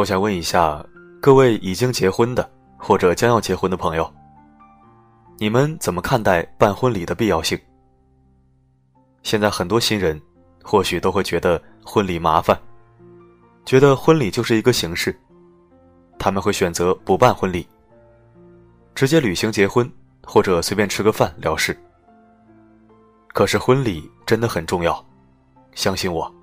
我想问一下各位已经结婚的或者将要结婚的朋友，你们怎么看待办婚礼的必要性？现在很多新人或许都会觉得婚礼麻烦，觉得婚礼就是一个形式，他们会选择不办婚礼，直接旅行结婚或者随便吃个饭了事。可是婚礼真的很重要，相信我。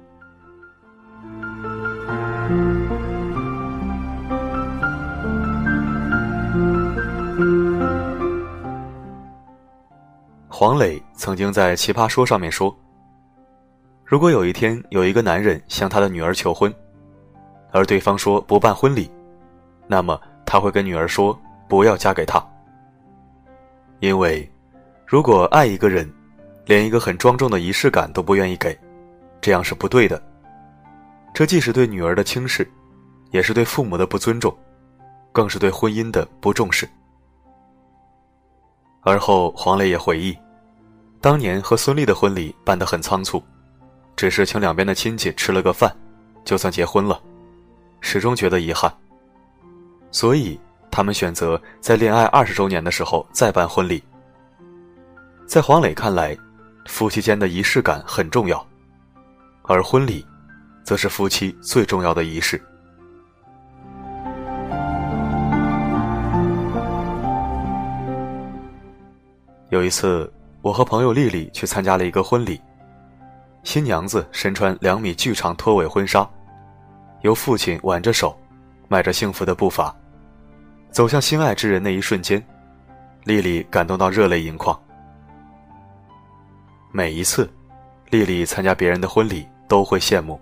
黄磊曾经在《奇葩说》上面说：“如果有一天有一个男人向他的女儿求婚，而对方说不办婚礼，那么他会跟女儿说不要嫁给他。因为，如果爱一个人，连一个很庄重的仪式感都不愿意给，这样是不对的。这既是对女儿的轻视，也是对父母的不尊重，更是对婚姻的不重视。”而后，黄磊也回忆。当年和孙俪的婚礼办得很仓促，只是请两边的亲戚吃了个饭，就算结婚了，始终觉得遗憾。所以他们选择在恋爱二十周年的时候再办婚礼。在黄磊看来，夫妻间的仪式感很重要，而婚礼，则是夫妻最重要的仪式。有一次。我和朋友丽丽去参加了一个婚礼，新娘子身穿两米巨长拖尾婚纱，由父亲挽着手，迈着幸福的步伐，走向心爱之人那一瞬间，丽丽感动到热泪盈眶。每一次，丽丽参加别人的婚礼都会羡慕，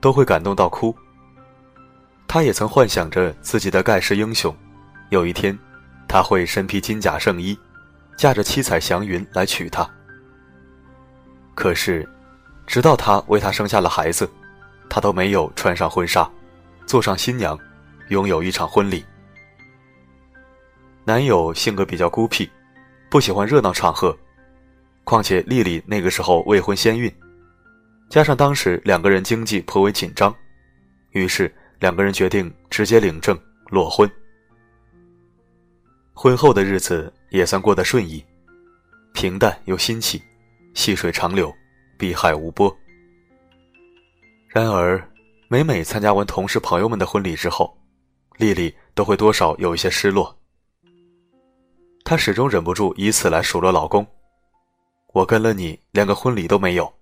都会感动到哭。她也曾幻想着自己的盖世英雄，有一天，他会身披金甲圣衣。驾着七彩祥云来娶她。可是，直到她为他生下了孩子，她都没有穿上婚纱，坐上新娘，拥有一场婚礼。男友性格比较孤僻，不喜欢热闹场合，况且丽丽那个时候未婚先孕，加上当时两个人经济颇为紧张，于是两个人决定直接领证裸婚。婚后的日子。也算过得顺意，平淡又新奇，细水长流，碧海无波。然而，每每参加完同事朋友们的婚礼之后，丽丽都会多少有一些失落。她始终忍不住以此来数落老公：“我跟了你，连个婚礼都没有。”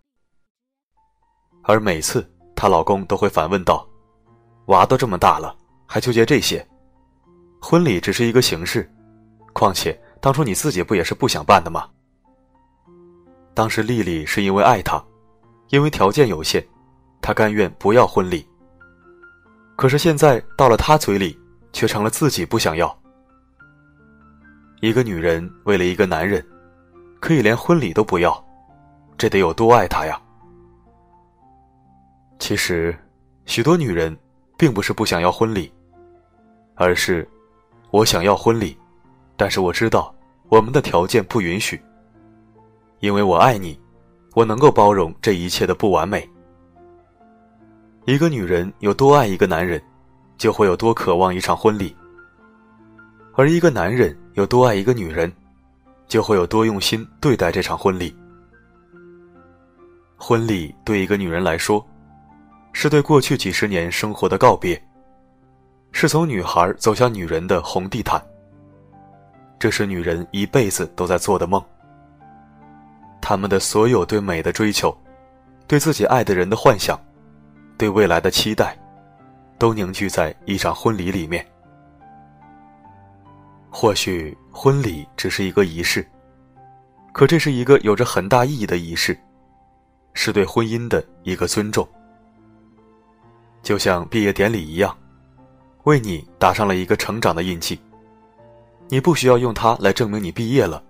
而每次她老公都会反问道：“娃都这么大了，还纠结这些？婚礼只是一个形式，况且……”当初你自己不也是不想办的吗？当时丽丽是因为爱他，因为条件有限，她甘愿不要婚礼。可是现在到了他嘴里，却成了自己不想要。一个女人为了一个男人，可以连婚礼都不要，这得有多爱他呀？其实，许多女人并不是不想要婚礼，而是我想要婚礼。但是我知道，我们的条件不允许。因为我爱你，我能够包容这一切的不完美。一个女人有多爱一个男人，就会有多渴望一场婚礼；而一个男人有多爱一个女人，就会有多用心对待这场婚礼。婚礼对一个女人来说，是对过去几十年生活的告别，是从女孩走向女人的红地毯。这是女人一辈子都在做的梦。他们的所有对美的追求，对自己爱的人的幻想，对未来的期待，都凝聚在一场婚礼里面。或许婚礼只是一个仪式，可这是一个有着很大意义的仪式，是对婚姻的一个尊重。就像毕业典礼一样，为你打上了一个成长的印记。你不需要用它来证明你毕业了，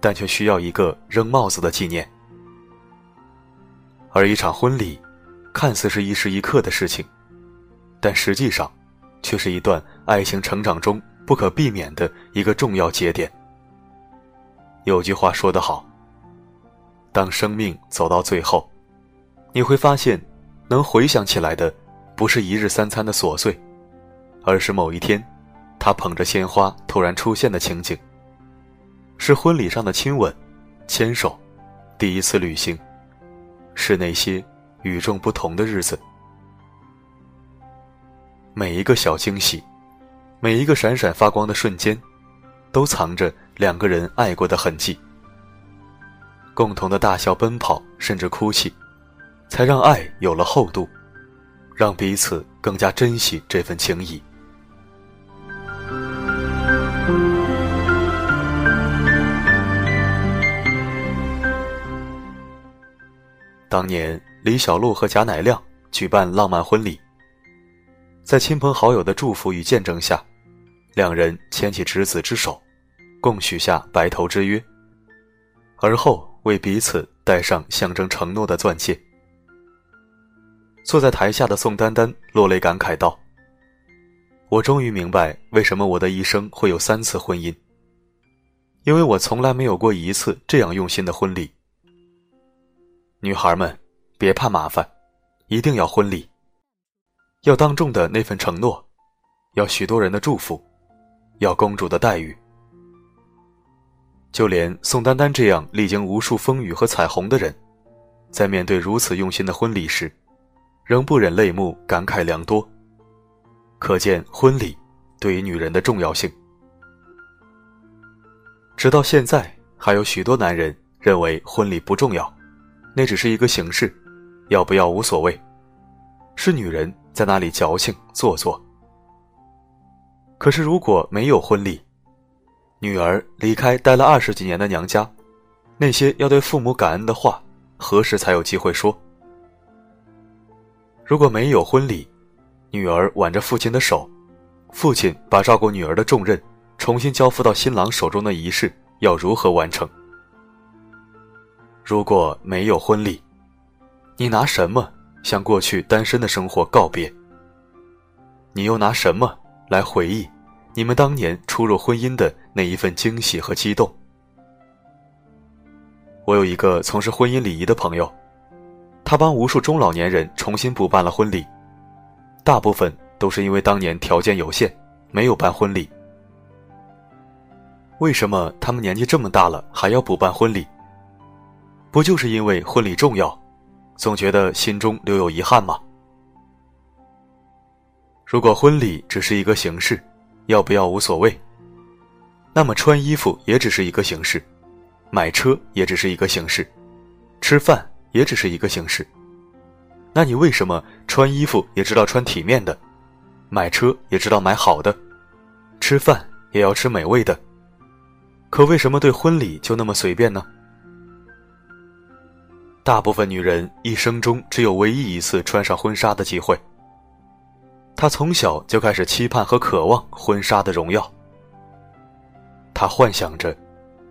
但却需要一个扔帽子的纪念。而一场婚礼，看似是一时一刻的事情，但实际上，却是一段爱情成长中不可避免的一个重要节点。有句话说得好：“当生命走到最后，你会发现，能回想起来的，不是一日三餐的琐碎，而是某一天，他捧着鲜花突然出现的情景。是婚礼上的亲吻、牵手，第一次旅行，是那些与众不同的日子。每一个小惊喜，每一个闪闪发光的瞬间，都藏着两个人爱过的痕迹。共同的大笑、奔跑，甚至哭泣，才让爱有了厚度，让彼此更加珍惜这份情谊。当年李小璐和贾乃亮举办浪漫婚礼，在亲朋好友的祝福与见证下，两人牵起执子之手，共许下白头之约。而后为彼此戴上象征承诺的钻戒。坐在台下的宋丹丹落泪感慨道：“我终于明白为什么我的一生会有三次婚姻，因为我从来没有过一次这样用心的婚礼。”女孩们，别怕麻烦，一定要婚礼，要当众的那份承诺，要许多人的祝福，要公主的待遇。就连宋丹丹这样历经无数风雨和彩虹的人，在面对如此用心的婚礼时，仍不忍泪目，感慨良多。可见婚礼对于女人的重要性。直到现在，还有许多男人认为婚礼不重要。那只是一个形式，要不要无所谓，是女人在那里矫情做作。可是如果没有婚礼，女儿离开待了二十几年的娘家，那些要对父母感恩的话，何时才有机会说？如果没有婚礼，女儿挽着父亲的手，父亲把照顾女儿的重任重新交付到新郎手中的仪式，要如何完成？如果没有婚礼，你拿什么向过去单身的生活告别？你又拿什么来回忆你们当年初入婚姻的那一份惊喜和激动？我有一个从事婚姻礼仪的朋友，他帮无数中老年人重新补办了婚礼，大部分都是因为当年条件有限，没有办婚礼。为什么他们年纪这么大了还要补办婚礼？不就是因为婚礼重要，总觉得心中留有遗憾吗？如果婚礼只是一个形式，要不要无所谓。那么穿衣服也只是一个形式，买车也只是一个形式，吃饭也只是一个形式。那你为什么穿衣服也知道穿体面的，买车也知道买好的，吃饭也要吃美味的？可为什么对婚礼就那么随便呢？大部分女人一生中只有唯一一次穿上婚纱的机会。她从小就开始期盼和渴望婚纱的荣耀。她幻想着，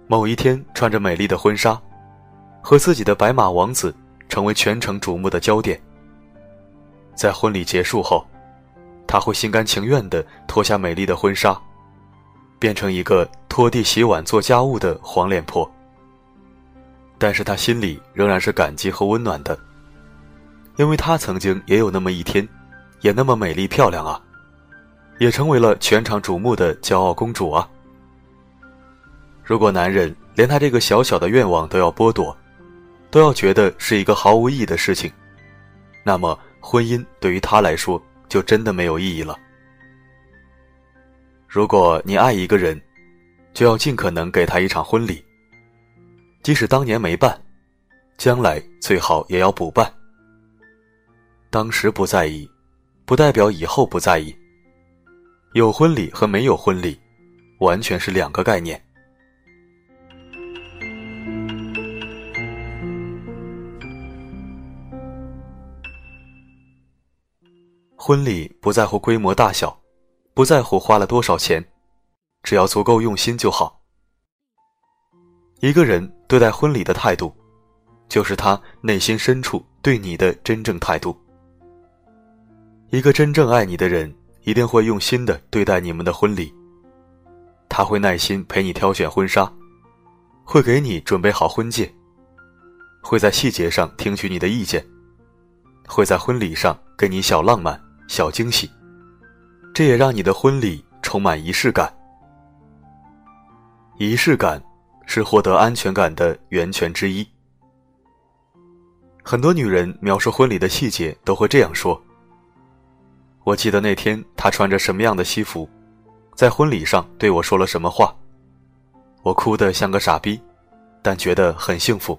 某一天穿着美丽的婚纱，和自己的白马王子成为全城瞩目的焦点。在婚礼结束后，她会心甘情愿地脱下美丽的婚纱，变成一个拖地、洗碗、做家务的黄脸婆。但是他心里仍然是感激和温暖的，因为他曾经也有那么一天，也那么美丽漂亮啊，也成为了全场瞩目的骄傲公主啊。如果男人连他这个小小的愿望都要剥夺，都要觉得是一个毫无意义的事情，那么婚姻对于他来说就真的没有意义了。如果你爱一个人，就要尽可能给他一场婚礼。即使当年没办，将来最好也要补办。当时不在意，不代表以后不在意。有婚礼和没有婚礼，完全是两个概念。婚礼不在乎规模大小，不在乎花了多少钱，只要足够用心就好。一个人对待婚礼的态度，就是他内心深处对你的真正态度。一个真正爱你的人，一定会用心的对待你们的婚礼。他会耐心陪你挑选婚纱，会给你准备好婚戒，会在细节上听取你的意见，会在婚礼上给你小浪漫、小惊喜，这也让你的婚礼充满仪式感。仪式感是获得安全感的源泉之一。很多女人描述婚礼的细节都会这样说：“我记得那天她穿着什么样的西服，在婚礼上对我说了什么话，我哭得像个傻逼，但觉得很幸福。”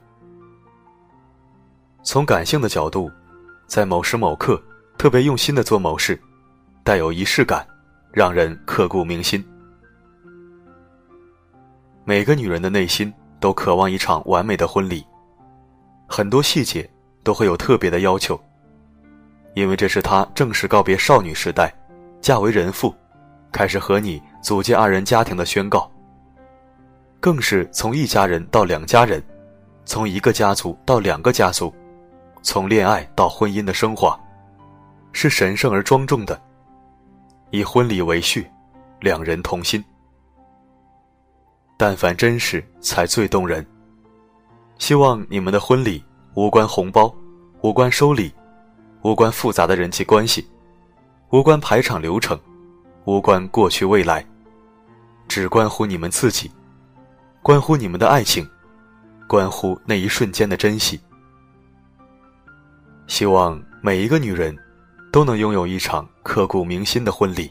从感性的角度，在某时某刻特别用心的做某事，带有仪式感，让人刻骨铭心。每个女人的内心都渴望一场完美的婚礼，很多细节都会有特别的要求，因为这是她正式告别少女时代，嫁为人妇，开始和你组建二人家庭的宣告，更是从一家人到两家人，从一个家族到两个家族。从恋爱到婚姻的升华，是神圣而庄重的，以婚礼为序，两人同心。但凡真实，才最动人。希望你们的婚礼无关红包，无关收礼，无关复杂的人际关系，无关排场流程，无关过去未来，只关乎你们自己，关乎你们的爱情，关乎那一瞬间的珍惜。希望每一个女人，都能拥有一场刻骨铭心的婚礼。